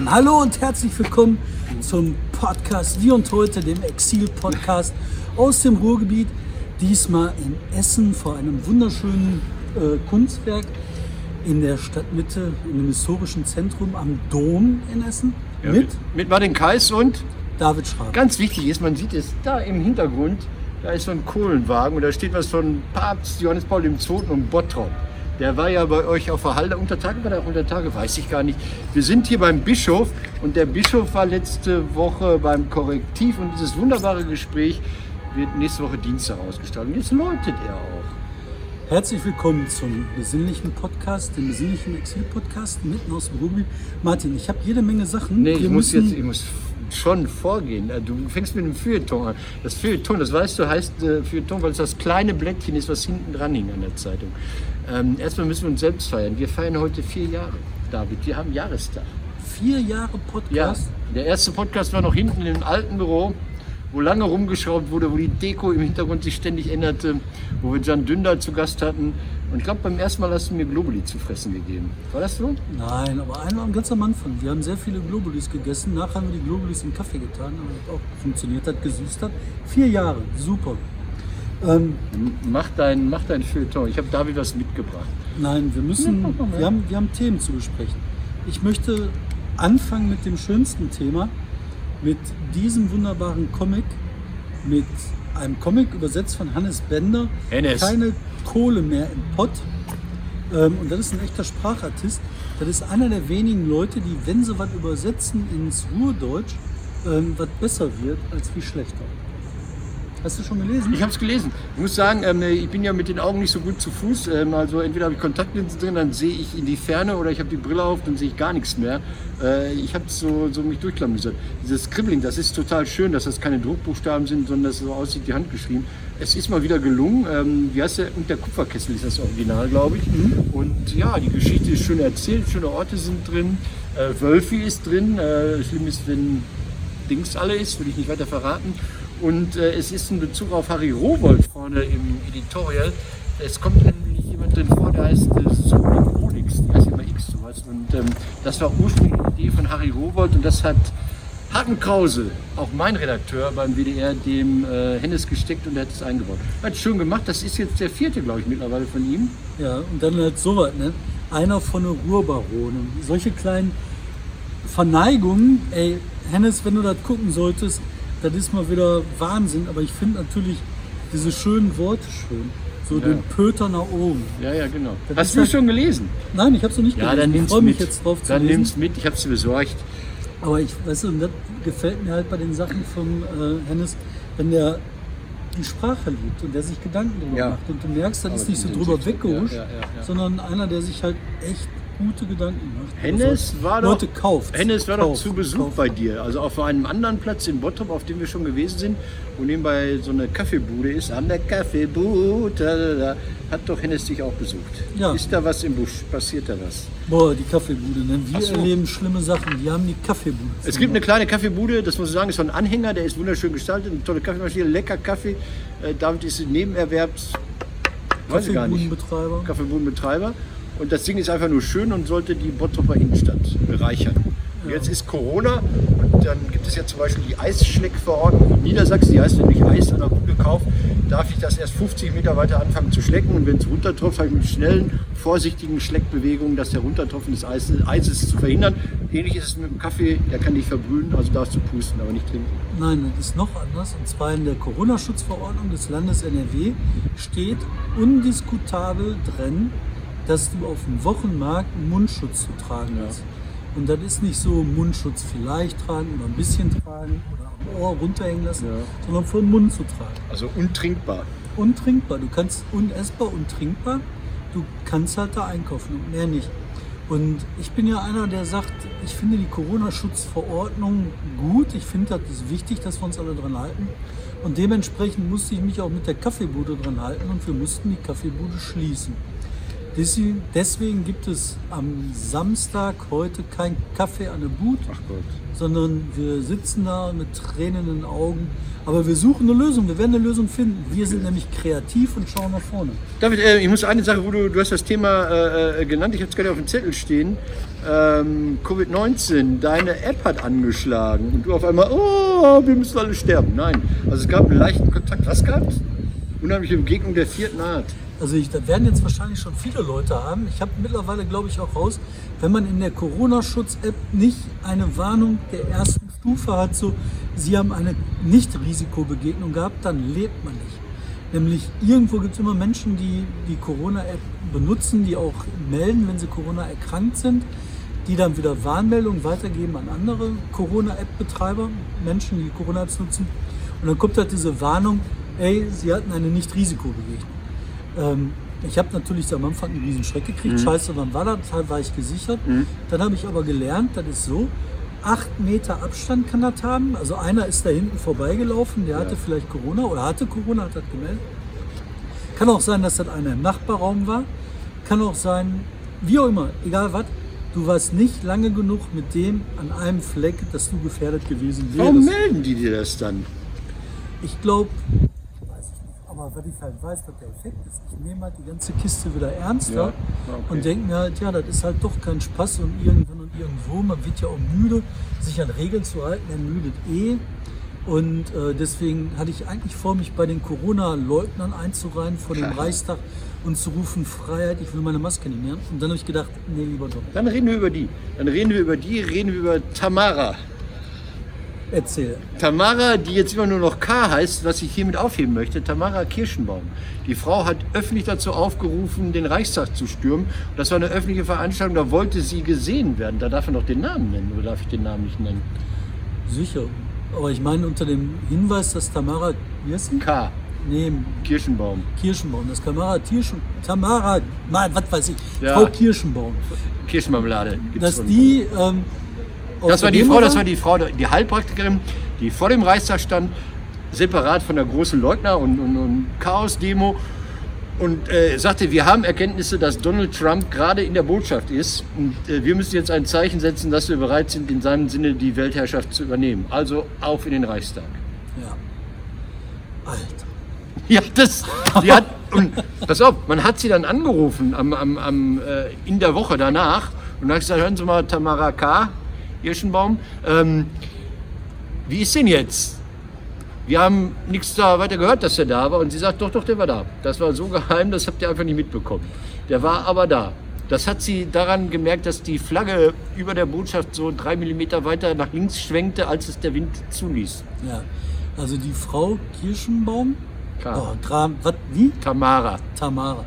Dann hallo und herzlich willkommen zum Podcast Wie und Heute, dem Exil-Podcast aus dem Ruhrgebiet. Diesmal in Essen vor einem wunderschönen äh, Kunstwerk in der Stadtmitte, in dem historischen Zentrum am Dom in Essen. Ja, mit mit Martin Kais und David Schrader. ganz wichtig ist, man sieht es da im Hintergrund, da ist so ein Kohlenwagen und da steht was von Papst Johannes Paul II. und Bottrop. Der war ja bei euch auf der Halde unter Tage, war der auch unter Tage, weiß ich gar nicht. Wir sind hier beim Bischof und der Bischof war letzte Woche beim Korrektiv und dieses wunderbare Gespräch wird nächste Woche Dienstag ausgestrahlt. Und jetzt läutet er auch. Herzlich willkommen zum besinnlichen Podcast, dem besinnlichen Exil-Podcast mitten aus dem Ruhrgebiet. Martin, ich habe jede Menge Sachen. Nee, ich muss jetzt, ich muss schon vorgehen. Äh, Du fängst mit dem Feuilleton an. Das Feuilleton, das weißt du, heißt äh, Feuilleton, weil es das kleine Blättchen ist, was hinten dran hing an der Zeitung. Ähm, erstmal müssen wir uns selbst feiern. Wir feiern heute vier Jahre, David. Wir haben Jahrestag. vier Jahre Ja, Podcast. der erste Podcast war noch hinten im alten Büro, wo lange rumgeschraubt wurde, wo die Deko im Hintergrund sich ständig änderte, wo wir Jan Dündar zu Gast hatten. Und ich glaube, beim ersten Mal hast du mir Globuli zu fressen gegeben. War das so? Nein, aber einmal ganz am Anfang. Wir haben sehr viele Globulis gegessen. Nachher haben wir die Globulis in Kaffee getan, aber das auch funktioniert hat, gesüßt hat. Vier Jahre, super. Ähm, Mach dein, mach dein Feuilleton. Ich habe David was mitgebracht. nein, wir müssen, Ja, wir haben, wir haben Themen zu besprechen. Ich möchte anfangen mit dem schönsten Thema, mit diesem wunderbaren Comic, mit einem Comic übersetzt von Hannes Bender. Hennes. Keine Kohle mehr im Pott. Ähm, und das ist ein echter Sprachartist. Das ist einer der wenigen Leute, die, wenn sie was übersetzen ins Ruhrdeutsch, ähm, was besser wird, als wie schlechter. Hast du schon gelesen? Ich habe es gelesen. Ich muss sagen, ähm, ich bin ja mit den Augen nicht so gut zu Fuß. Ähm, also entweder habe ich Kontaktlinsen drin, dann sehe ich in die Ferne oder ich habe die Brille auf, dann sehe ich gar nichts mehr. Äh, ich habe so, so mich durchklamüsert. Dieses Scribbling, das ist total schön, dass das keine Druckbuchstaben sind, sondern dass es so aussieht wie handgeschrieben. Es ist mal wieder gelungen. Ähm, wie heißt der? Und der Kupferkessel ist das Original, glaube ich. Und ja, die Geschichte ist schön erzählt, schöne Orte sind drin. Äh, Wölfi ist drin. Äh, schlimm ist, wenn Dings alle ist, will ich nicht weiter verraten. Und äh, es ist ein Bezug auf Harry Rowold vorne im Editorial. Es kommt nämlich jemand drin vor, der heißt äh, Sonic Onyx, die heißt immer X sowas. Und ähm, das war ursprünglich die Idee von Harry Rowold und das hat Haken Krause, auch mein Redakteur beim WDR, dem äh, Hennes gesteckt und er hat es eingebaut. Hat schön gemacht, das ist jetzt der vierte, glaube ich, mittlerweile von ihm. Ja, und dann halt sowas, ne? Einer von den Ruhrbaronen. Solche kleinen Verneigungen, ey, Hennes, wenn du das gucken solltest, das ist mal wieder Wahnsinn, aber ich finde natürlich diese schönen Worte schön. So Ja. den Pöter nach oben. Ja, ja, genau. Das Hast du halt- schon gelesen? Nein, ich habe es noch nicht Ja, gelesen. dann ich nimm's freue mich mit. jetzt drauf zu dann lesen. nimm's mit, ich habe es besorgt. Aber ich, weißt du, und das gefällt mir halt bei den Sachen von äh, Hennes, wenn der die Sprache liebt und der sich Gedanken drüber Ja. macht. Und du merkst, das Aber ist nicht so drüber ja, ja. sondern einer, der sich halt echt gute Gedanken macht. Hennes Also, war doch, Leute, kauft. Hennes war doch zu Besuch kauft. bei dir. Also auf einem anderen Platz in Bottrop, auf dem wir schon gewesen sind, wo nebenbei so eine Kaffeebude ist. An der Kaffeebude, hat doch Hennes dich auch besucht. Ja. Ist da was im Busch? Passiert da was? Boah, die Kaffeebude, ne? Wir so. erleben schlimme Sachen. Die haben die Kaffeebude. Es gibt eine kleine Kaffeebude, das muss ich sagen, ist so ein Anhänger, der ist wunderschön gestaltet, eine tolle Kaffeemaschine, lecker Kaffee. Äh, David ist Nebenerwerbs, Kaffeebudenbetreiber. Kaffeebudenbetreiber. Und das Ding ist einfach nur schön und sollte die Bottroper Innenstadt bereichern. Und Jetzt ist Corona und dann gibt es ja zum Beispiel die Eisschleckverordnung in Niedersachsen. Die heißt, wenn ich Eis an der Kuppe kaufe, darf ich das erst 50 Meter weiter anfangen zu schlecken. Und wenn es runtertropft, habe ich mit schnellen, vorsichtigen Schleckbewegungen das Heruntertropfen des Eises, Eises zu verhindern. Ähnlich ist es mit dem Kaffee, der kann dich verbrühen, also darfst du pusten, aber nicht trinken. Nein, das ist noch anders. Und zwar in der Corona-Schutzverordnung des Landes NRW steht undiskutabel drin, dass du auf dem Wochenmarkt einen Mundschutz zu tragen Ja. hast. Und das ist nicht so Mundschutz vielleicht tragen oder ein bisschen tragen oder am Ohr runterhängen lassen, Ja. sondern vor dem Mund zu tragen. Also untrinkbar. Untrinkbar. Du kannst unessbar, untrinkbar. Du kannst halt da einkaufen und mehr nicht. Und ich bin ja einer, der sagt, ich finde die Corona-Schutzverordnung gut. Ich finde, das ist wichtig, dass wir uns alle dran halten. Und dementsprechend musste ich mich auch mit der Kaffeebude dran halten und wir mussten die Kaffeebude schließen. Deswegen, gibt es am Samstag heute kein Kaffee an der Boot, sondern wir sitzen da mit Tränen in den Augen. Aber wir suchen eine Lösung, wir werden eine Lösung finden. Wir sind nämlich kreativ und schauen nach vorne. David, äh, ich muss eine Sache, wo du, du hast das Thema äh, äh, genannt, ich habe es gerade auf dem Zettel stehen. Ähm, Covid-19, deine App hat angeschlagen und du auf einmal, oh, wir müssen alle sterben. Nein, also es gab einen leichten Kontakt. Was gab's? Unheimliche Begegnung der vierten Art. Also ich, da werden jetzt wahrscheinlich schon viele Leute haben. Ich habe mittlerweile, glaube ich, auch raus, wenn man in der Corona-Schutz-App nicht eine Warnung der ersten Stufe hat, so Sie haben eine Nicht-Risikobegegnung gehabt, dann lebt man nicht. Nämlich irgendwo gibt es immer Menschen, die die Corona-App benutzen, die auch melden, wenn sie Corona erkrankt sind, die dann wieder Warnmeldungen weitergeben an andere Corona-App-Betreiber, Menschen, die Corona-Apps nutzen. Und dann kommt halt diese Warnung, ey, sie hatten eine Nicht-Risikobegegnung. Ähm, ich habe natürlich am Anfang einen riesen Schreck gekriegt. Scheiße, wann war das? War ich gesichert. Dann habe ich aber gelernt, das ist so, acht Meter Abstand kann das haben. Also einer ist da hinten vorbeigelaufen, der hatte vielleicht Corona oder hatte Corona, hat das gemeldet. Kann auch sein, dass das einer im Nachbarraum war. Kann auch sein, wie auch immer, egal was. Du warst nicht lange genug mit dem an einem Fleck, dass du gefährdet gewesen Warum wärst. melden die dir das dann? Ich glaube, aber was ich halt weiß, was der Effekt ist, ich nehme halt die ganze Kiste wieder ernster Ja, okay. und denke mir halt, ja, das ist halt doch kein Spaß und irgendwann und irgendwo, man wird ja auch müde, sich an Regeln zu halten, er müdet eh. Und äh, deswegen hatte ich eigentlich vor, mich bei den Corona-Leugnern einzureihen vor dem Reichstag und zu rufen, Freiheit, ich will meine Maske nicht mehr. Und dann habe ich gedacht, nee, lieber doch. Dann reden wir über die. Dann reden wir über die, reden wir über Tamara. Erzähl. Tamara, die jetzt immer nur noch K heißt, was ich hiermit aufheben möchte, Tamara Kirschenbaum. Die Frau hat öffentlich dazu aufgerufen, den Reichstag zu stürmen. Das war eine öffentliche Veranstaltung, da wollte sie gesehen werden. Da darf er noch den Namen nennen, oder darf ich den Namen nicht nennen? Sicher. Aber ich meine unter dem Hinweis, dass Tamara, wie heißt sie? K. Nee, Kirschenbaum. Kirschenbaum, das Tamara Tierschen, Tamara, nein, was weiß ich, Ja. Frau Kirschenbaum, Kirschenmarmelade. dass die, ähm, Das war die Frau, das war die Frau, die Heilpraktikerin, die vor dem Reichstag stand, separat von der großen Leugner- und, und, und Chaos-Demo und äh, sagte, wir haben Erkenntnisse, dass Donald Trump gerade in der Botschaft ist und äh, wir müssen jetzt ein Zeichen setzen, dass wir bereit sind, in seinem Sinne die Weltherrschaft zu übernehmen. Also auf in den Reichstag. ja. Alter, Ja, das, die hat, und pass auf, man hat sie dann angerufen am, am, am, äh, in der Woche danach und hat gesagt, hören Sie mal, Tamara K., Hirschenbaum, ähm, wie ist denn jetzt? Wir haben nichts da weiter gehört, dass er da war und sie sagt, doch, doch, der war da. Das war so geheim, das habt ihr einfach nicht mitbekommen. Der war aber da. Das hat sie daran gemerkt, dass die Flagge über der Botschaft so drei Millimeter weiter nach links schwenkte, als es der Wind zuließ. ja. Also die Frau Kirschenbaum, K. oh, Dram, was, wie? Tamara. Tamara.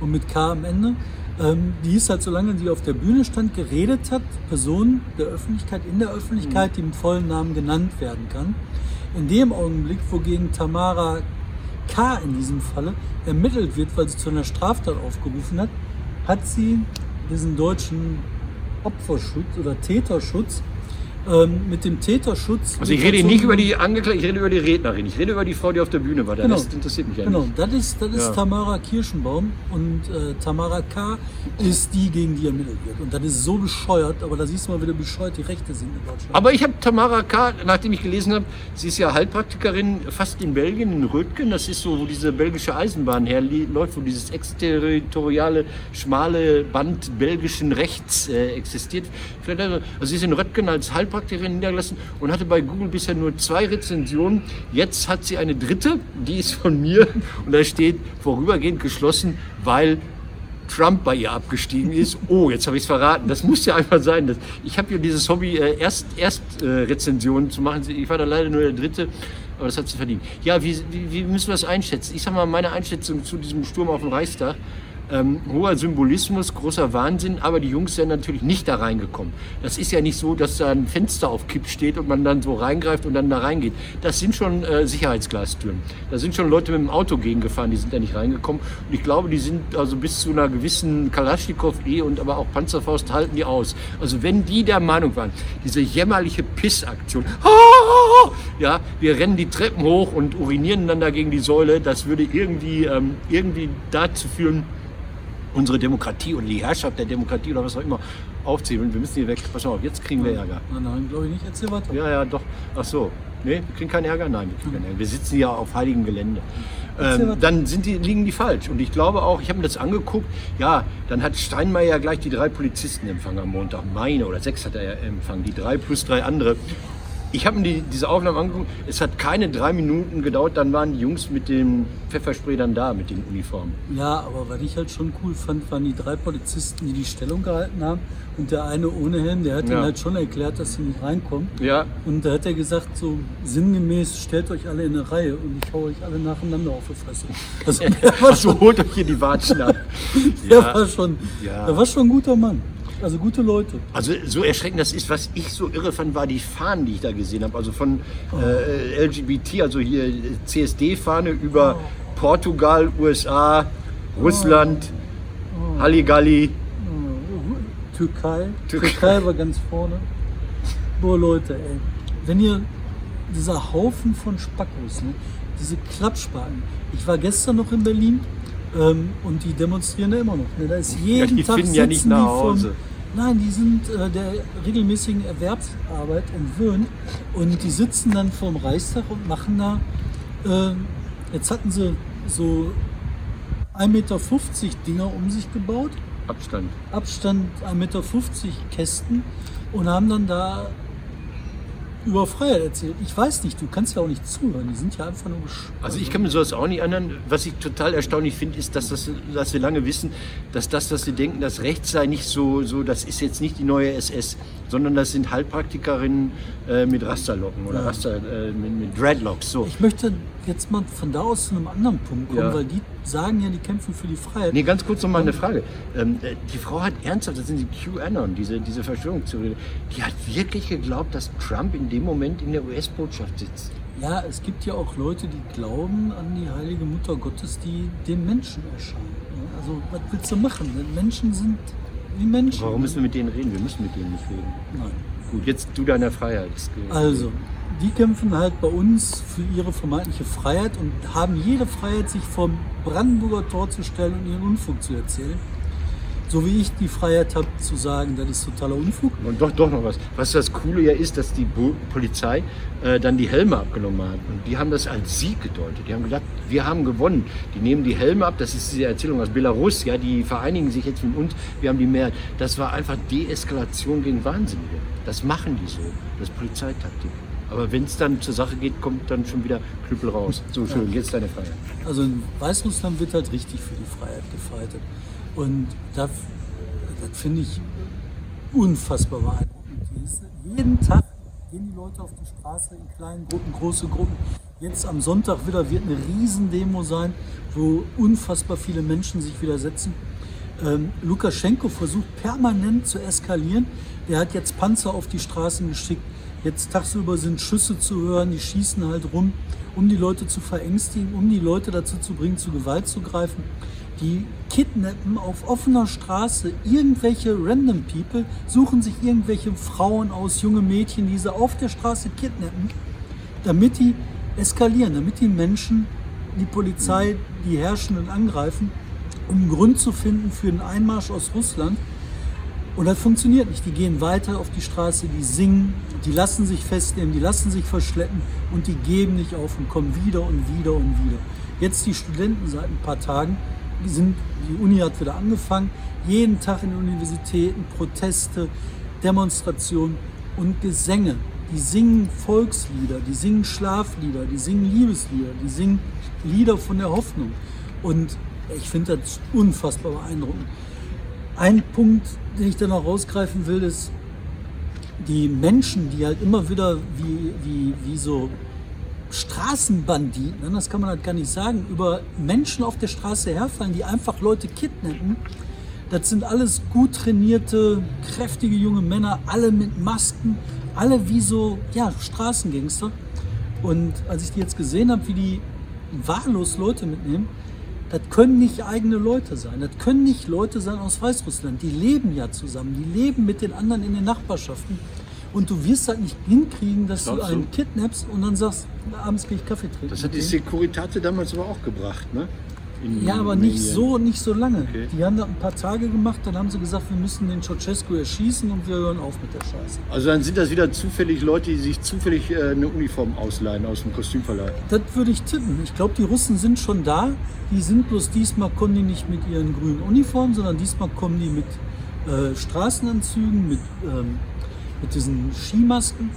Und mit K am Ende. Ähm, die ist halt, solange die auf der Bühne stand, geredet hat, Person der Öffentlichkeit, in der Öffentlichkeit, die mit vollen Namen genannt werden kann. In dem Augenblick, wogegen Tamara K. in diesem Falle ermittelt wird, weil sie zu einer Straftat aufgerufen hat, hat sie diesen deutschen Opferschutz oder Täterschutz ähm, mit dem Täterschutz. Also ich rede nicht über die Angeklagte, ich rede über die Rednerin. Ich rede über die Frau, die auf der Bühne war. Der Genau. Rest interessiert mich ja Genau, nicht. das ist, das ist Ja. Tamara Kirschenbaum und äh, Tamara K. ist die, gegen die ermittelt wird. Und das ist so bescheuert, aber da siehst du mal, wie bescheuert die Rechte sind in Deutschland. Aber ich habe Tamara K., nachdem ich gelesen habe, sie ist ja Heilpraktikerin fast in Belgien, in Rötgen. Das ist so, wo diese belgische Eisenbahn herläuft, wo dieses exterritoriale, schmale Band belgischen Rechts äh, existiert. Also, also sie ist in Rötgen als Heilpraktikerin niedergelassen und hatte bei Google bisher nur zwei Rezensionen. Jetzt hat sie eine dritte, die ist von mir und da steht vorübergehend geschlossen, weil Trump bei ihr abgestiegen ist. Oh, jetzt habe ich es verraten. Das muss ja einfach sein. Das, ich habe ja dieses Hobby, äh, erst, erst äh, Rezensionen zu machen. Ich war da leider nur der Dritte, aber das hat sie verdient. Ja, wie, wie, wie müssen wir das einschätzen? Ich sage mal, meine Einschätzung zu diesem Sturm auf den Reichstag. Ähm, hoher Symbolismus, großer Wahnsinn, aber die Jungs sind natürlich nicht da reingekommen. Das ist ja nicht so, dass da ein Fenster auf Kipp steht und man dann so reingreift und dann da reingeht. Das sind schon äh, Sicherheitsglastüren. Da sind schon Leute mit dem Auto gegengefahren, die sind da nicht reingekommen. Und ich glaube, die sind also bis zu einer gewissen Kalaschnikow E und aber auch Panzerfaust halten die aus. Also wenn die der Meinung waren, diese jämmerliche Pissaktion, ja, wir rennen die Treppen hoch und urinieren dann da gegen die Säule, das würde irgendwie, ähm, irgendwie dazu führen, unsere Demokratie oder die Herrschaft der Demokratie oder was auch immer aufzählen. Wir müssen hier weg. Pass auf, jetzt kriegen wir Ärger. Nein, nein, glaube ich nicht. Erzähl weiter. Ja, ja, doch. Ach so. Nee, wir kriegen keinen Ärger? Nein, wir kriegen keinen Ärger. Wir sitzen ja auf heiligem Gelände. Ähm, dann sind die, liegen die falsch. Und ich glaube auch, ich habe mir das angeguckt, ja, dann hat Steinmeier gleich die drei Polizisten empfangen am Montag. Meine oder sechs hat er ja empfangen, die drei plus drei andere. Ich habe mir die, diese Aufnahme angeguckt. Es hat keine drei Minuten gedauert, dann waren die Jungs mit dem Pfefferspray dann da, mit den Uniformen. Ja, aber was ich halt schon cool fand, waren die drei Polizisten, die die Stellung gehalten haben. Und der eine ohne Helm, der hat Ja. ihnen halt schon erklärt, dass sie nicht reinkommen. Ja, Und da hat er gesagt, so sinngemäß, stellt euch alle in eine Reihe und ich hau euch alle nacheinander auf die Fresse. Also der war also schon, holt euch hier die Watschen ab. der war schon, Ja. der war schon ein guter Mann. Also gute Leute. Also so erschreckend das ist, was ich so irre fand, war die Fahnen, die ich da gesehen habe. Also von äh, LGBT, also hier CSD-Fahne über Portugal, USA, Russland, Halligalli. Türkei. Türkei. Türkei war ganz vorne. Boah, Leute, ey. Wenn ihr dieser Haufen von Spackos, ne, diese Klappspaten. Ich war gestern noch in Berlin ähm, und die demonstrieren da immer noch. Ne? Da ist jeden die Tag finden ja nicht nach Hause. Nein, die sind äh, der regelmäßigen Erwerbsarbeit entwöhnt und die sitzen dann vorm Reichstag und machen da. Äh, jetzt hatten sie so 1,50 Meter Dinger um sich gebaut. Abstand. Abstand 1,50 Meter Kästen und haben dann da über Freiheit erzählt. Ich weiß nicht, du kannst ja auch nicht zuhören, die sind ja einfach nur gesch Also ich kann mir sowas auch nicht ändern. Was ich total erstaunlich finde, ist, dass, das, dass wir lange wissen, dass das, was sie denken, das Recht sei nicht so, so, das ist jetzt nicht die neue SS, sondern das sind Heilpraktikerinnen äh, mit Rasterlocken oder Ja. Raster, äh, mit, mit Dreadlocks. So. Ich möchte jetzt mal von da aus zu einem anderen Punkt kommen, Ja. weil die sagen ja, die kämpfen für die Freiheit. Nee, ganz kurz noch mal eine Frage. Ähm, äh, die Frau hat ernsthaft, das sind die QAnon, diese, diese Verschwörungstheorie, die hat wirklich geglaubt, dass Trump in dem Moment in der US-Botschaft sitzt. Ja, es gibt ja auch Leute, die glauben an die heilige Mutter Gottes, die den Menschen erscheint. Also, was willst du machen? Denn Menschen sind wie Menschen. Warum müssen wir mit denen reden? Wir müssen mit denen nicht reden. Nein. Gut, jetzt du deiner Freiheit. Also, die kämpfen halt bei uns für ihre vermeintliche Freiheit und haben jede Freiheit, sich vom Brandenburger Tor zu stellen und ihren Unfug zu erzählen. So wie ich die Freiheit habe zu sagen, das ist totaler Unfug. Und doch, doch noch was. Was das Coole ja ist, dass die Polizei äh, dann die Helme abgenommen hat. Und die haben das als Sieg gedeutet. Die haben gedacht, wir haben gewonnen. Die nehmen die Helme ab. Das ist diese Erzählung aus Belarus. Ja, die vereinigen sich jetzt mit uns. Wir haben die Mehrheit. Das war einfach Deeskalation gegen Wahnsinnige. Das machen die so. Das ist Polizeitaktik. Aber wenn es dann zur Sache geht, kommt dann schon wieder Knüppel raus. So schön, jetzt deine Freiheit. Also in Weißrussland wird halt richtig für die Freiheit gefeitet. Und das, das finde ich unfassbar beeindruckend. Jeden Tag gehen die Leute auf die Straße in kleinen Gruppen, große Gruppen. Jetzt am Sonntag wieder wird eine Riesendemo sein, wo unfassbar viele Menschen sich widersetzen. Ähm, Lukaschenko versucht permanent zu eskalieren. Der hat jetzt Panzer auf die Straßen geschickt. Jetzt tagsüber sind Schüsse zu hören, die schießen halt rum, um die Leute zu verängstigen, um die Leute dazu zu bringen, zu Gewalt zu greifen. Die kidnappen auf offener Straße irgendwelche random People, suchen sich irgendwelche Frauen aus, junge Mädchen, die sie auf der Straße kidnappen, damit die eskalieren, damit die Menschen die Polizei, die Herrschenden angreifen, um einen Grund zu finden für einen Einmarsch aus Russland. Und das funktioniert nicht. Die gehen weiter auf die Straße, die singen, die lassen sich festnehmen, die lassen sich verschleppen und die geben nicht auf und kommen wieder und wieder und wieder. Jetzt die Studenten seit ein paar Tagen, die, sind, die Uni hat wieder angefangen, jeden Tag in den Universitäten Proteste, Demonstrationen und Gesänge. Die singen Volkslieder, die singen Schlaflieder, die singen Liebeslieder, die singen Lieder von der Hoffnung. Und ich finde das unfassbar beeindruckend. Ein Punkt, den ich da noch rausgreifen will, ist die Menschen, die halt immer wieder wie, wie, wie so Straßenbanditen, ne, das kann man halt gar nicht sagen, über Menschen auf der Straße herfallen, die einfach Leute kidnappen. Das sind alles gut trainierte, kräftige junge Männer, alle mit Masken, alle wie so ja, Straßengangster. Und als ich die jetzt gesehen habe, wie die wahllos Leute mitnehmen, das können nicht eigene Leute sein. Das können nicht Leute sein aus Weißrussland. Die leben ja zusammen. Die leben mit den anderen in den Nachbarschaften. Und du wirst halt nicht hinkriegen, dass du Glaubst du? einen kidnappst und dann sagst, abends gehe ich Kaffee trinken. Das hat die. Securitate damals aber auch gebracht, ne? in Ja, aber nicht so, nicht so lange. Okay. Die haben das ein paar Tage gemacht, dann haben sie gesagt, wir müssen den Ceausescu erschießen und wir hören auf mit der Scheiße. Also dann sind das wieder zufällig Leute, die sich zufällig äh, eine Uniform ausleihen aus dem Kostümverleih. Das würde ich tippen. Ich glaube, die Russen sind schon da. Die sind bloß diesmal kommen die nicht mit ihren grünen Uniformen, sondern diesmal kommen die mit äh, Straßenanzügen, mit, ähm, mit diesen Skimasken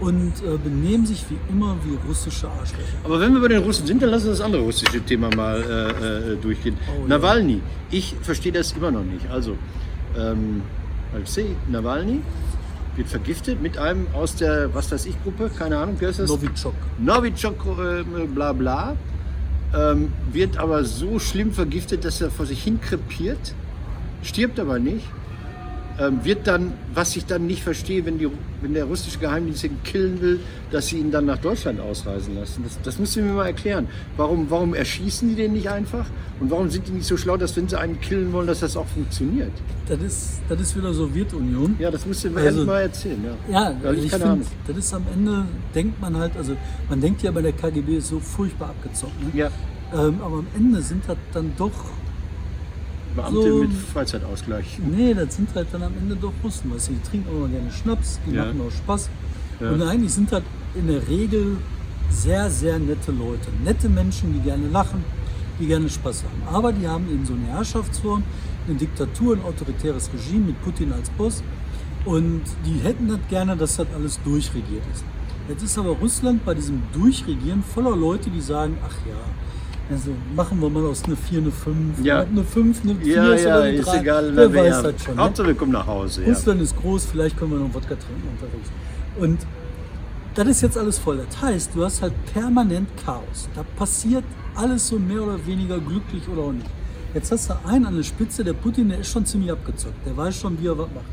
und äh, benehmen sich wie immer wie russische Arschlöcher. Aber wenn wir bei den Russen sind, dann lassen wir das andere russische Thema mal äh, äh, durchgehen. Oh, ja. Nawalny, ich verstehe das immer noch nicht. Also, ähm, Alexei Nawalny wird vergiftet mit einem aus der, was weiß ich, Gruppe, keine Ahnung, wie heißt das? Novichok. Novichok, äh, bla bla, ähm, wird aber so schlimm vergiftet, dass er vor sich hin krepiert, stirbt aber nicht. Ähm, wird dann, was ich dann nicht verstehe, wenn, die, wenn der russische Geheimdienst ihn killen will, dass sie ihn dann nach Deutschland ausreisen lassen. Das, das müsst ihr mir mal erklären. Warum, warum erschießen die den nicht einfach? Und warum sind die nicht so schlau, dass wenn sie einen killen wollen, dass das auch funktioniert? Das ist, das ist wieder Sowjetunion. Ja, das müsst ihr mir Also- mal erzählen. Ja, Ja, ich ich finde, das ist am Ende, denkt man halt, also man denkt ja bei der KGB ist so furchtbar abgezockt. Ne? Ja, Ähm, aber am Ende sind das dann doch, Beamte So- mit Freizeitausgleich. nee, das sind halt dann am Ende doch Russen. Weißt du, die trinken auch gerne Schnaps, die Ja. machen auch Spaß. Ja. Und eigentlich sind das in der Regel sehr, sehr nette Leute. Nette Menschen, die gerne lachen, die gerne Spaß haben. Aber die haben eben so eine Herrschaftsform, eine Diktatur, ein autoritäres Regime mit Putin als Boss. Und die hätten das gerne, dass das alles durchregiert ist. Jetzt ist aber Russland bei diesem Durchregieren voller Leute, die sagen, ach ja, also machen wir mal aus einer 4 eine 5, Ja. eine 5, eine 4 Ja, ist ja, oder eine ist 3. egal. Wer weiß das schon. Ne? Hauptsache wir kommen nach Hause. Ja. Russland ist groß, vielleicht können wir noch Wodka trinken unterwegs. Und das ist jetzt alles voll. Das heißt, du hast halt permanent Chaos. Da passiert alles so mehr oder weniger glücklich oder auch nicht. Jetzt hast du einen an der Spitze, der Putin, der ist schon ziemlich abgezockt. Der weiß schon, wie er was macht.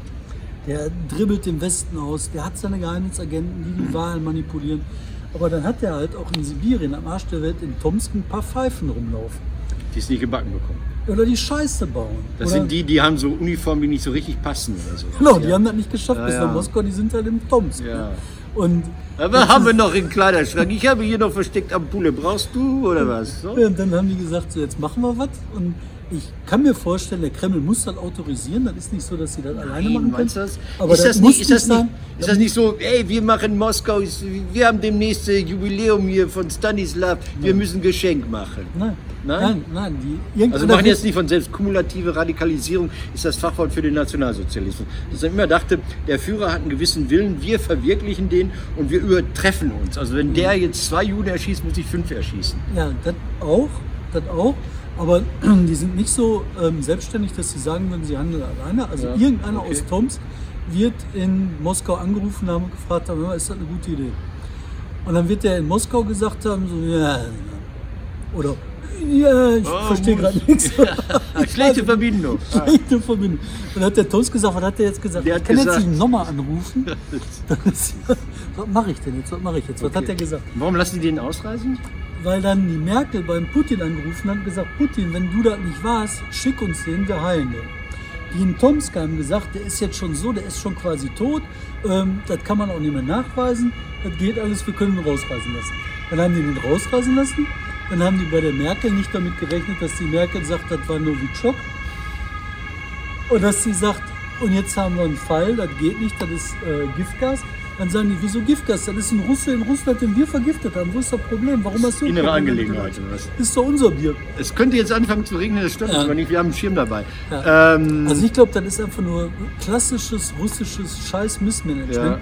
Der dribbelt den Westen aus, der hat seine Geheimdienstagenten, die die Wahlen manipulieren. Aber dann hat er halt auch in Sibirien, am Arsch der Welt, in Tomsk ein paar Pfeifen rumlaufen. Die es nicht gebacken bekommen. Oder die Scheiße bauen. Das oder sind die, die haben so Uniformen, die nicht so richtig passen oder so. Genau, die haben das nicht geschafft Ja, bis nach Moskau, die sind halt im Tomsk. Ne? Und Aber haben wir noch im Kleiderschrank? Ich habe hier noch versteckt Ampulle. Brauchst du oder was? So? Ja, und dann haben die gesagt, so jetzt machen wir was. Und ich kann mir vorstellen, der Kreml muss das autorisieren. Das ist nicht so, dass sie das alleine machen können. Das? Aber ist, das nicht, ist, das nicht, ist das nicht so, ey, wir machen Moskau, wir haben demnächst äh, Jubiläum hier von Stanislav, wir müssen Geschenk machen. Nein, Nein? nein, nein. Also machen jetzt nicht von selbst kumulative Radikalisierung, ist das Fachwort für den Nationalsozialismus. Dass man immer dachte, der Führer hat einen gewissen Willen, wir verwirklichen den und wir übertreffen uns. Also wenn der jetzt zwei Juden erschießt, muss ich fünf erschießen. Ja, das auch, das auch. Aber die sind nicht so ähm, selbstständig, dass sie sagen würden, sie handeln alleine. Also Ja, irgendeiner okay. aus Tomsk wird in Moskau angerufen haben und gefragt haben, "Hör mal, ist das eine gute Idee? Und dann wird der in Moskau gesagt haben, so, ja, oder, ja, ich Oh, verstehe gerade nichts. Schlechte Verbindung. Schlechte Verbindung. Und dann hat der Tomsk gesagt, was hat der jetzt gesagt? Der ich hat kann gesagt- jetzt nicht nochmal anrufen. Was mache ich denn jetzt? Was mache ich jetzt? Was hat Okay. der gesagt? Warum lassen die den ausreisen? Weil dann die Merkel beim Putin angerufen hat und gesagt, Putin, wenn du das nicht warst, schick uns den, wir heilen den. Die in Tomsk haben gesagt, der ist jetzt schon so, der ist schon quasi tot, ähm, das kann man auch nicht mehr nachweisen, das geht alles, wir können ihn rausreisen lassen. Dann haben die den rausreisen lassen, dann haben die bei der Merkel nicht damit gerechnet, dass die Merkel sagt, das war Novichok. Und dass sie sagt, und jetzt haben wir einen Fall, das geht nicht, das ist äh, Giftgas. Dann sagen die, wieso Giftgas? Das ist ein Russe in Russland, den wir vergiftet haben. Wo ist das Problem? Warum hast du Innere? Angelegenheit? Das ist doch unser Bier. Es könnte jetzt anfangen zu regnen, das stimmt Ja. aber nicht, wir haben einen Schirm dabei. Ja. Ähm, Also ich glaube, das ist einfach nur klassisches russisches Scheiß-Missmanagement. Ja.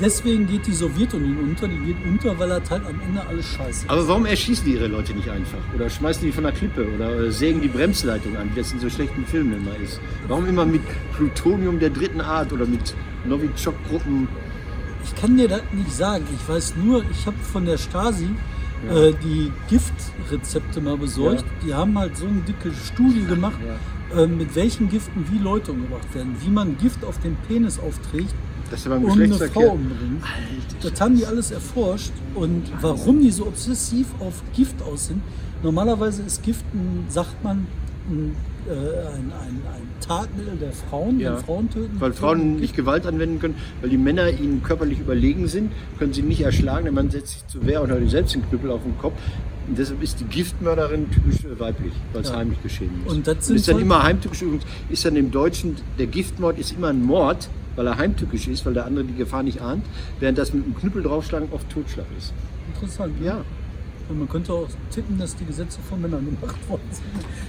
Deswegen geht die Sowjetunion unter, die geht unter, weil das halt am Ende alles scheiße ist. aber warum erschießen die ihre Leute nicht einfach? Oder schmeißen die von der Klippe? Oder sägen die Bremsleitung an, wie das in so schlechten Filmen immer ist? Warum immer mit Plutonium der dritten Art oder mit Novichok-Gruppen? Ich kann dir das nicht sagen. Ich weiß nur, ich habe von der Stasi äh, die Giftrezepte mal besorgt. Die haben halt so eine dicke Studie gemacht, äh, mit welchen Giften wie Leute umgebracht werden. Wie man Gift auf den Penis aufträgt, Das ist ja beim um eine. Frau umbringt. Das haben die alles erforscht. Und warum die so obsessiv auf Gift aus sind, normalerweise ist Gift, ein, sagt man, ein, äh, ein, ein, ein Tatmittel der Frauen, Ja. wenn Frauen töten. Weil Frauen nicht Gewalt anwenden können, weil die Männer ihnen körperlich überlegen sind, können sie nicht erschlagen. Der Mann setzt sich zur Wehr und hat ihm selbst den Knüppel auf den Kopf. Und deshalb ist die Giftmörderin typisch äh, weiblich, weil es Ja. heimlich geschehen ist. Und das sind ist dann immer heimtückisch übrigens, ist dann im Deutschen, der Giftmord ist immer ein Mord, weil er heimtückisch ist, weil der andere die Gefahr nicht ahnt, während das mit einem Knüppel draufschlagen oft Totschlag ist. Interessant. ne? Ja. Und man könnte auch tippen, dass die Gesetze von Männern gemacht worden sind.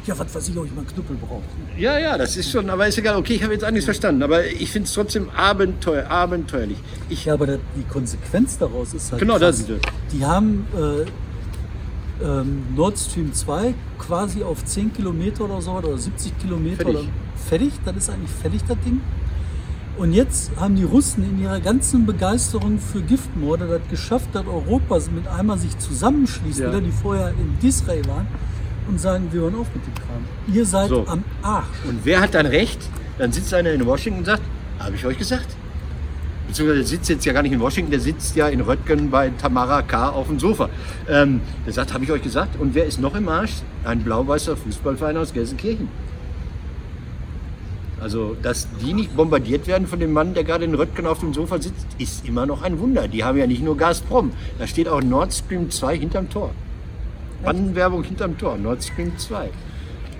Ja, was weiß ich, ob ich mal einen Knüppel brauche. Ja, ja, das ist schon, aber ist egal. Okay, ich habe jetzt einiges verstanden, aber ich finde es trotzdem abenteuer, abenteuerlich. Ich, Ja, aber da- die Konsequenz daraus ist halt. Genau, krass. das ist. Die haben äh, ähm, Nord Stream 2 quasi auf 10 Kilometer oder so oder 70 Kilometer Fertig. Oder, fertig. Das ist eigentlich fertig, das Ding. Und jetzt haben die Russen in ihrer ganzen Begeisterung für Giftmorde das geschafft, dass Europa mit einmal sich zusammenschließt, Ja. wieder die vorher in Disrael waren, und sagen, wir hören auf mit dem Kram. Ihr seid So. am Arsch. und wer hat dann recht? Dann sitzt einer in Washington und sagt, habe ich euch gesagt. Beziehungsweise der sitzt jetzt ja gar nicht in Washington, der sitzt ja in Röttgen bei Tamara K. auf dem Sofa. Ähm, der sagt, habe ich euch gesagt. Und wer ist noch im Arsch? Ein blau-weißer Fußballverein aus Gelsenkirchen. Also, dass die nicht bombardiert werden von dem Mann, der gerade in Röttgen auf dem Sofa sitzt, ist immer noch ein Wunder. Die haben ja nicht nur Gazprom. Da steht auch Nord Stream 2 hinterm Tor. Bandenwerbung hinterm Tor, Nord Stream 2.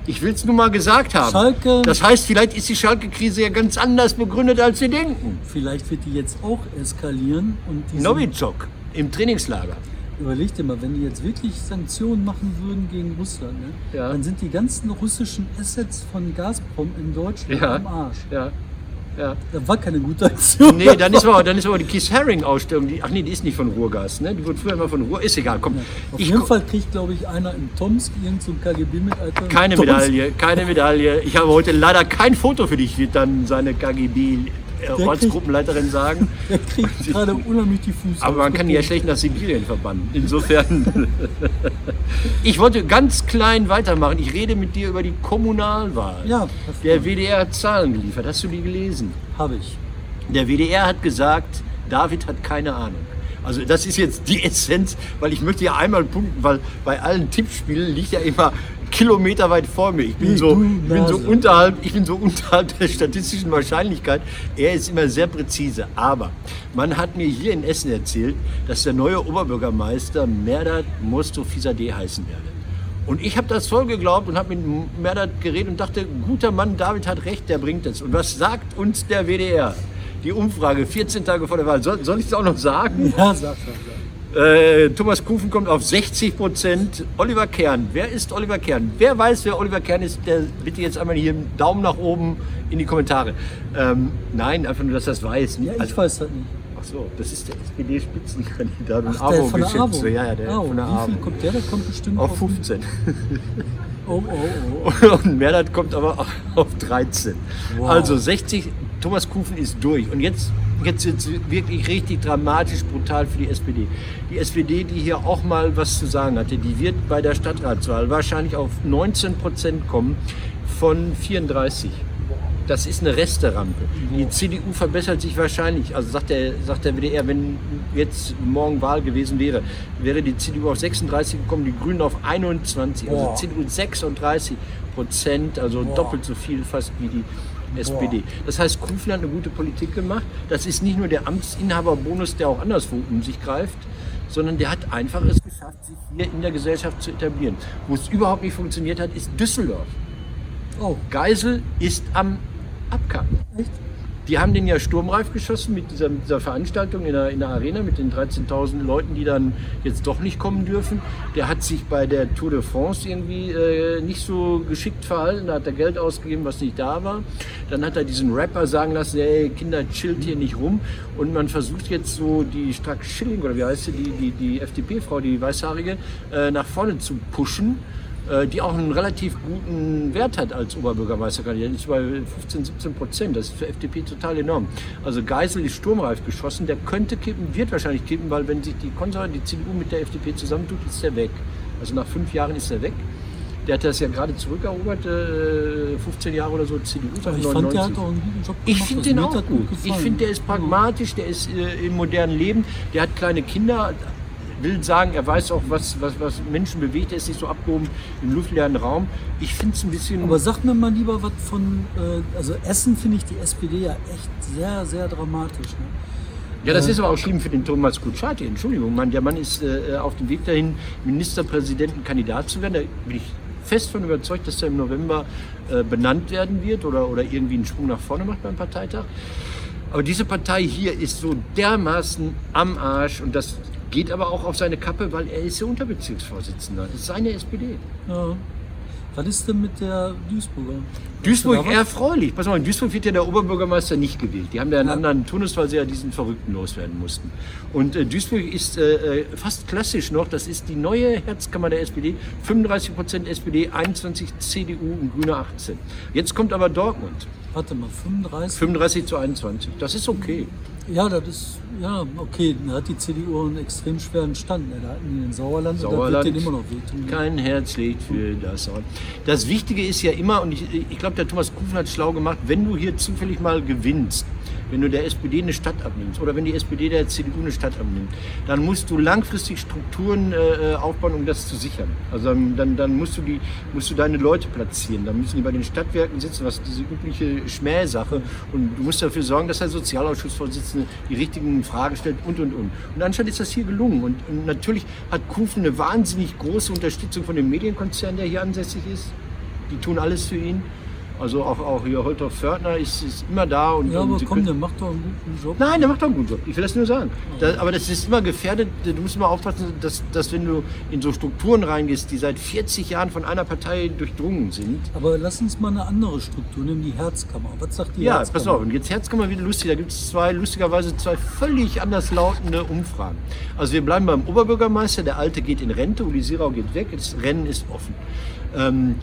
Ich will es nur mal gesagt haben. Schalke- Das heißt, vielleicht ist die Schalke-Krise ja ganz anders begründet, als Sie denken. Vielleicht wird die jetzt auch eskalieren und Novichok im Trainingslager. Überleg dir mal, wenn die jetzt wirklich Sanktionen machen würden gegen Russland, ne, Ja. dann sind die ganzen russischen Assets von Gazprom in Deutschland Ja. am Arsch. Ja. ja. Das war keine gute Aktion. Nee, dann ist aber, dann ist aber die Keith Haring-Ausstellung, die, ach nee, die ist nicht von Ruhrgas, ne? Die wurde früher immer von Ruhr, ist egal, komm. Auf Ich jeden Fall kriegt, glaube ich, einer in Tomsk irgend so KGB-Mitarbeiter. in Keine Medaille, keine Medaille. Ich habe heute leider kein Foto für dich, wird dann seine KGB-Ortsgruppenleiterin sagen. Der kriegt gerade unheimlich die Füße. Aber man kann die ja schlecht nach Sibirien verbannen. Insofern. ich wollte ganz klein weitermachen. Ich rede mit dir über die Kommunalwahl. Ja, Der WDR hat Zahlen geliefert. Hast du die gelesen? Habe ich. Der WDR hat gesagt, David hat keine Ahnung. Also das ist jetzt die Essenz, weil ich möchte ja einmal punkten, weil bei allen Tippspielen liegt ja immer Kilometer weit vor mir. Ich bin, so, ich bin, so unterhalb, ich bin so unterhalb der statistischen Wahrscheinlichkeit. Er ist immer sehr präzise. Aber man hat mir hier in Essen erzählt, dass der neue Oberbürgermeister Merdat Mostofizadeh heißen werde. Und ich habe das voll geglaubt und habe mit Merdat geredet und dachte, guter Mann, David hat recht, der bringt es. Und was sagt uns der WDR? Die Umfrage 14 Tage vor der Wahl. Soll, soll ich es auch noch sagen? Ja, sag schon. Sag. Äh, Thomas Kufen kommt auf 60 Prozent. Oliver Kern. Wer ist Oliver Kern? Wer weiß, wer Oliver Kern ist, der bitte jetzt einmal hier einen Daumen nach oben in die Kommentare. Ähm, nein, einfach nur, dass das weiß. Ja, ich Also- weiß das nicht. Ach so, das ist der SPD-Spitzenkandidat und Ach, der von der AWO. AWO-Geschäftsführer. Ja, ja, der Ah, von der AWO. kommt der? Der kommt bestimmt Auf 15. Oh, oh, oh. Und Merdat kommt aber auf 13. Wow. Also 60, Thomas Kufen ist durch. Und jetzt, jetzt wird es wirklich richtig dramatisch brutal für die SPD. Die SPD, die hier auch mal was zu sagen hatte, die wird bei der Stadtratswahl wahrscheinlich auf 19 Prozent kommen von 34. Das ist eine Resterampe. Die CDU verbessert sich wahrscheinlich. Also sagt der, sagt der WDR, wenn jetzt morgen Wahl gewesen wäre, wäre die CDU auf 36 gekommen, die Grünen auf 21. Also Boah. CDU 36 Prozent, also Boah. doppelt so viel fast wie die SPD. Das heißt, Kufen hat eine gute Politik gemacht. Das ist nicht nur der Amtsinhaberbonus, der auch anderswo um sich greift, sondern der hat einfach es geschafft, sich hier in der Gesellschaft zu etablieren. Wo es überhaupt nicht funktioniert hat, ist Düsseldorf. Oh, Geisel ist am Abkacken. echt? Die haben den ja sturmreif geschossen mit dieser, mit dieser Veranstaltung in der, in der Arena mit den 13.000 Leuten, die dann jetzt doch nicht kommen dürfen. Der hat sich bei der Tour de France irgendwie äh, nicht so geschickt verhalten. Da hat er Geld ausgegeben, was nicht da war. Dann hat er diesen Rapper sagen lassen, hey Kinder, chillt hier nicht rum. Und man versucht jetzt so die Strack Schilling, oder wie heißt sie, die, die, die FDP-Frau, die Weißhaarige, äh, nach vorne zu pushen die auch einen relativ guten Wert hat als Oberbürgermeisterkandidat. Ist bei 15, 17 Prozent. Das ist für FDP total enorm. Also Geisel ist sturmreif geschossen. Der könnte kippen, wird wahrscheinlich kippen, weil wenn sich die Konservative, die CDU mit der FDP zusammentut, ist der weg. Also nach fünf Jahren ist er weg. Der hat das ja gerade zurückerobert, äh, 15 Jahre oder so CDU. Ich fand, der 99. hat auch einen guten Job gemacht. Ich finde Also den auch das gut. Ich finde, der ist pragmatisch, der ist äh, im modernen Leben, der hat kleine Kinder, will sagen, er weiß auch, was, was, was Menschen bewegt, er ist nicht so abgehoben im luftleeren Raum. Ich finde es ein bisschen. Aber sag mir mal lieber was von, äh, also Essen finde ich die SPD ja echt sehr, sehr dramatisch. Ne? Ja, das ist aber auch schlimm für den Thomas Kutschaty. Entschuldigung, Mann, der Mann ist äh, auf dem Weg dahin, Ministerpräsidentenkandidat zu werden. Da bin ich fest von überzeugt, dass er im November äh, benannt werden wird oder, oder irgendwie einen Sprung nach vorne macht beim Parteitag. Aber diese Partei hier ist so dermaßen am Arsch und das geht aber auch auf seine Kappe, weil er ist ja Unterbezirksvorsitzender. Das ist seine SPD. Ja. Was ist denn mit der Duisburger? Duisburg erfreulich. Pass mal, in Duisburg wird ja der Oberbürgermeister nicht gewählt. Die haben da einen Ja. anderen Turnus, weil sie ja diesen Verrückten loswerden mussten. Und äh, Duisburg ist äh, äh, fast klassisch noch. Das ist die neue Herzkammer der SPD. 35 Prozent SPD, 21 CDU und Grüne 18. Jetzt kommt aber Dortmund. Warte mal, 35? 35 zu 21. Das ist okay. Ja, das ist, ja, okay. Da hat die CDU einen extrem schweren Stand. Ne? Da hatten die in Sauerland, und da Sauerland. wird denen immer noch wehtun. Kein Herz legt für das Sauerland. Das Wichtige ist ja immer, und ich, ich glaube, der Thomas Kufen hat schlau gemacht, wenn du hier zufällig mal gewinnst, wenn du der SPD eine Stadt abnimmst oder wenn die SPD der CDU eine Stadt abnimmt, dann musst du langfristig Strukturen äh, aufbauen, um das zu sichern. Also ähm, dann, dann musst, du die, musst du deine Leute platzieren. Dann müssen die bei den Stadtwerken sitzen, was diese übliche Schmähsache. Und du musst dafür sorgen, dass der Sozialausschussvorsitzende die richtigen Fragen stellt und, und, und. Und anscheinend ist das hier gelungen. Und, und natürlich hat Kufen eine wahnsinnig große Unterstützung von dem Medienkonzern, der hier ansässig ist. Die tun alles für ihn. Also auch, auch hier Holter Fördner ist, ist immer da. Und, Ja, aber komm, der macht doch einen guten Job. Nein, der macht doch einen guten Job. Ich will das nur sagen. Da, aber das ist immer gefährdet. Du musst immer aufpassen, dass, dass wenn du in so Strukturen reingehst, die seit 40 Jahren von einer Partei durchdrungen sind. Aber lass uns mal eine andere Struktur nehmen, die Herzkammer. Was sagt die Ja, Herzkammer? pass auf. Und jetzt Herzkammer wieder lustig. Da gibt es zwei, lustigerweise zwei völlig anders lautende Umfragen. Also wir bleiben beim Oberbürgermeister. Der Alte geht in Rente. Uli Sirau geht weg. Das Rennen ist offen. Ähm,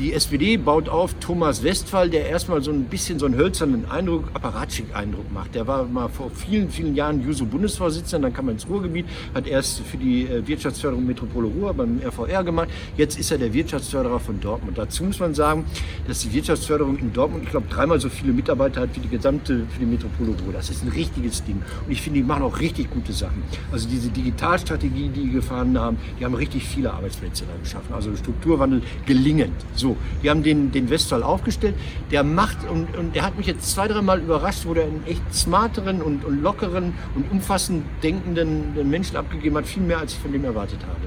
die SPD baut auf Thomas Westphal, der erstmal so ein bisschen so einen hölzernen Eindruck, Apparatschik-Eindruck macht. Der war mal vor vielen, vielen Jahren Juso-Bundesvorsitzender, dann kam er ins Ruhrgebiet, hat erst für die äh, Wirtschaftsförderung Metropole Ruhr beim RVR gemacht. Jetzt ist er der Wirtschaftsförderer von Dortmund. Dazu muss man sagen, dass die Wirtschaftsförderung in Dortmund, ich glaube, dreimal so viele Mitarbeiter hat wie die gesamte, für die Metropole Ruhr. Das ist ein richtiges Ding. Und ich finde, die machen auch richtig gute Sachen. Also diese Digitalstrategie, die die gefahren haben, die haben richtig viele Arbeitsplätze da geschaffen. Also Strukturwandel gelingend. So, die haben den, den Westphal aufgestellt. Der macht, und, und der hat mich jetzt zwei, dreimal überrascht, wo der einen echt smarteren und, und lockeren und umfassend denkenden Menschen abgegeben hat. Viel mehr, als ich von dem erwartet habe.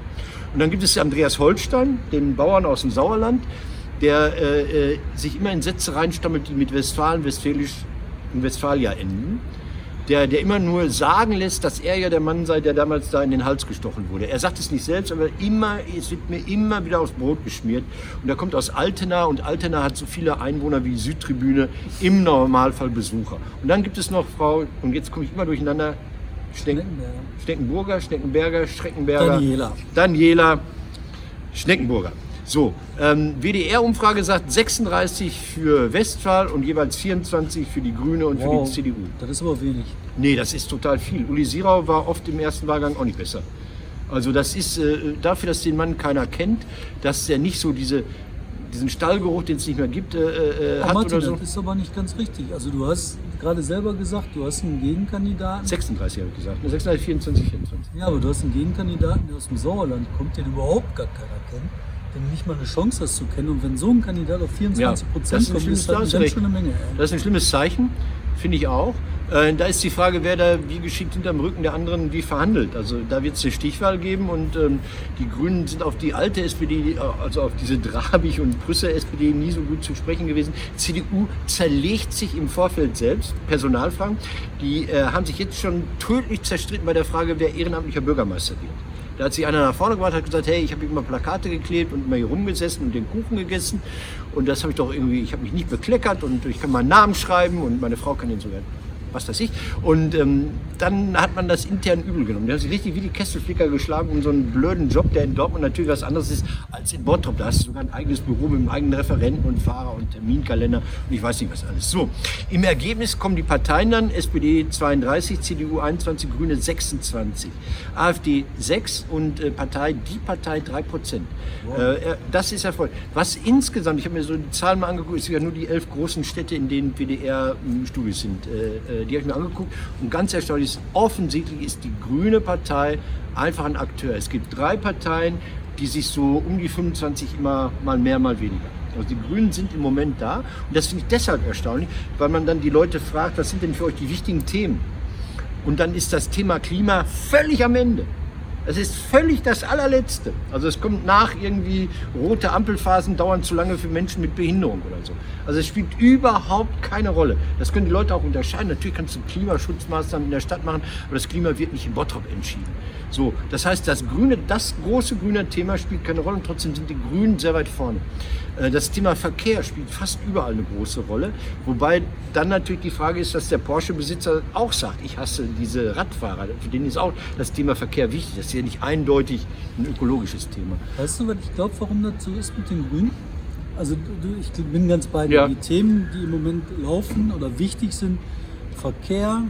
Und dann gibt es Andreas Holstein, den Bauern aus dem Sauerland, der äh, äh, sich immer in Sätze reinstammelt, die mit Westfalen, Westfälisch und Westfalia enden. Der, der immer nur sagen lässt, dass er ja der Mann sei, der damals da in den Hals gestochen wurde. Er sagt es nicht selbst, aber immer, es wird mir immer wieder aufs Brot geschmiert. Und er kommt aus Altena und Altena hat so viele Einwohner wie Südtribüne, im Normalfall Besucher. Und dann gibt es noch Frau, und jetzt komme ich immer durcheinander, Schneck, Schneckenberger. Schneckenburger, Schneckenberger, Schreckenberger. Daniela. Daniela Schneckenburger. So, ähm, WDR-Umfrage sagt 36 für Westphal und jeweils 24 für die Grüne und für Wow, die CDU. das ist aber wenig. Nee, das ist total viel. Uli Sirau war oft im ersten Wahlgang auch nicht besser. Also das ist äh, dafür, dass den Mann keiner kennt, dass er nicht so diese, diesen Stallgeruch, den es nicht mehr gibt, äh, äh, hat Martin, oder so. das ist aber nicht ganz richtig. Also du hast gerade selber gesagt, du hast einen Gegenkandidaten. 36 habe ich gesagt. Ne, 36, 24, 24. Ja, aber du hast einen Gegenkandidaten, der aus dem Sauerland kommt, den überhaupt gar keiner kennt, den nicht mal eine Chance hast zu kennen. Und wenn so ein Kandidat auf 24 das Prozent ist ein kommt, ist das eine ganz recht. schöne Menge. Ey. Das ist ein schlimmes Zeichen, finde ich auch. Äh, da ist die Frage, wer da wie geschickt hinterm Rücken der anderen wie verhandelt. Also da wird es eine Stichwahl geben und ähm, die Grünen sind auf die alte SPD, äh, also auf diese Drabig und Brüssel SPD nie so gut zu sprechen gewesen. CDU zerlegt sich im Vorfeld selbst, Personalfragen. Die äh, haben sich jetzt schon tödlich zerstritten bei der Frage, wer ehrenamtlicher Bürgermeister wird. Da hat sich einer nach vorne gebracht, hat gesagt, hey, ich habe immer Plakate geklebt und immer hier rumgesessen und den Kuchen gegessen. Und das habe ich doch irgendwie, ich habe mich nicht bekleckert und ich kann meinen Namen schreiben und meine Frau kann den sogar, was weiß ich. Und ähm, dann hat man das intern übel genommen. Der hat sich richtig wie die Kesselflicker geschlagen um so einen blöden Job, der in Dortmund natürlich was anderes ist als in Bottrop. Da hast du sogar ein eigenes Büro mit einem eigenen Referenten und Fahrer und Terminkalender und ich weiß nicht was alles. So, im Ergebnis kommen die Parteien dann, SPD 32, CDU 21, Grüne 26, AfD 6 und äh, Partei, die Partei 3 Prozent. Äh, das ist Erfolg. Was insgesamt, ich habe mir so die Zahlen mal angeguckt, es sind ja nur die elf großen Städte, in denen WDR-Studios sind. Äh, äh, die habe ich mir angeguckt und ganz erstaunlich ist, offensichtlich ist die Grüne Partei einfach ein Akteur. Es gibt drei Parteien, die sich so um die 25 immer mal mehr, mal weniger. Also die Grünen sind im Moment da und das finde ich deshalb erstaunlich, weil man dann die Leute fragt, was sind denn für euch die wichtigen Themen? Und dann ist das Thema Klima völlig am Ende. Es ist völlig das allerletzte. Also es kommt nach irgendwie rote Ampelphasen dauern zu lange für Menschen mit Behinderung oder so. Also es spielt überhaupt keine Rolle. Das können die Leute auch unterscheiden. Natürlich kannst du Klimaschutzmaßnahmen in der Stadt machen, aber das Klima wird nicht in Bottrop entschieden. So, das heißt, das grüne, das große grüne Thema spielt keine Rolle und trotzdem sind die Grünen sehr weit vorne. Äh, Das Thema Verkehr spielt fast überall eine große Rolle. Wobei dann natürlich die Frage ist, dass der Porsche-Besitzer auch sagt, ich hasse diese Radfahrer. Für den ist auch das Thema Verkehr wichtig. Das ja nicht eindeutig ein ökologisches Thema. Weißt du, was ich glaube, warum das so ist mit den Grünen? Also ich bin ganz bei dir. Ja. Die Themen, die im Moment laufen oder wichtig sind, Verkehr,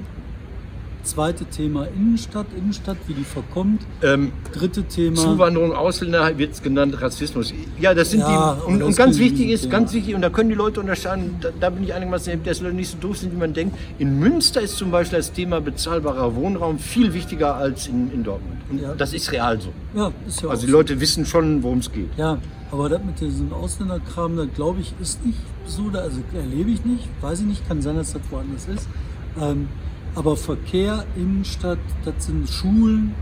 zweite Thema Innenstadt, Innenstadt, wie die verkommt, Ähm, dritte Thema Zuwanderung, Ausländer wird es genannt, Rassismus. Ja, das sind Ja, die. Und, und ganz wichtig ist, Thema. ganz wichtig, und da können die Leute unterscheiden, da, da bin ich einigermaßen, dass Leute nicht so doof sind, wie man denkt. In Münster ist zum Beispiel das Thema bezahlbarer Wohnraum viel wichtiger als in, in Dortmund. Und Ja. das ist real so. ja, ist ja Also die so. Leute wissen schon, worum es geht. Ja, aber das mit diesem Ausländerkram, da glaube ich, ist nicht so, da, also erlebe ich nicht, weiß ich nicht, kann sein, dass das woanders ist. Ähm, aber Verkehr, Innenstadt, das sind Schulen,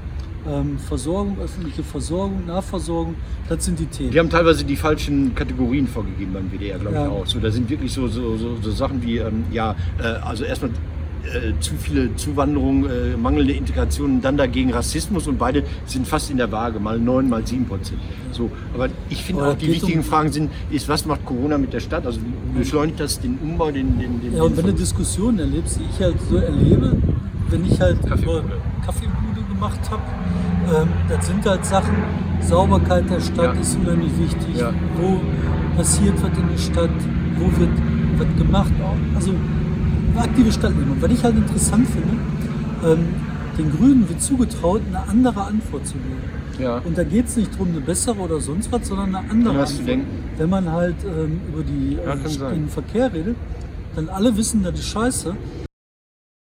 ähm, Versorgung, öffentliche Versorgung, Nahversorgung, das sind die Themen. Die haben teilweise die falschen Kategorien vorgegeben beim WDR, glaube Ja. ich auch. So, da sind wirklich so, so, so, so Sachen wie, ähm, ja, äh, also erstmal äh, zu viele Zuwanderung, äh, mangelnde Integration, dann dagegen Rassismus und beide sind fast in der Waage, mal 9, mal 7 Prozent. So, aber ich finde auch, die geht um- wichtigen Fragen sind, ist, was macht Corona mit der Stadt? Also wie beschleunigt das den Umbau, den, den, den Ja, und wenn du Diskussionen erlebst, die ich halt so erlebe, wenn ich halt Kaffeebude. Kaffeebude gemacht habe, ähm, das sind halt Sachen, Sauberkeit der Stadt Ja. ist unheimlich wichtig, Ja. wo passiert was in der Stadt, wo wird was gemacht, also aktive Stadtnehmung. Was ich halt interessant finde, ähm, den Grünen wird zugetraut, eine andere Antwort zu geben. Ja. Und da geht es nicht darum, eine bessere oder sonst was, sondern eine andere zu Antwort. Wenn man halt ähm, über die, Ja, äh, den Verkehr redet, dann alle wissen, das ist scheiße.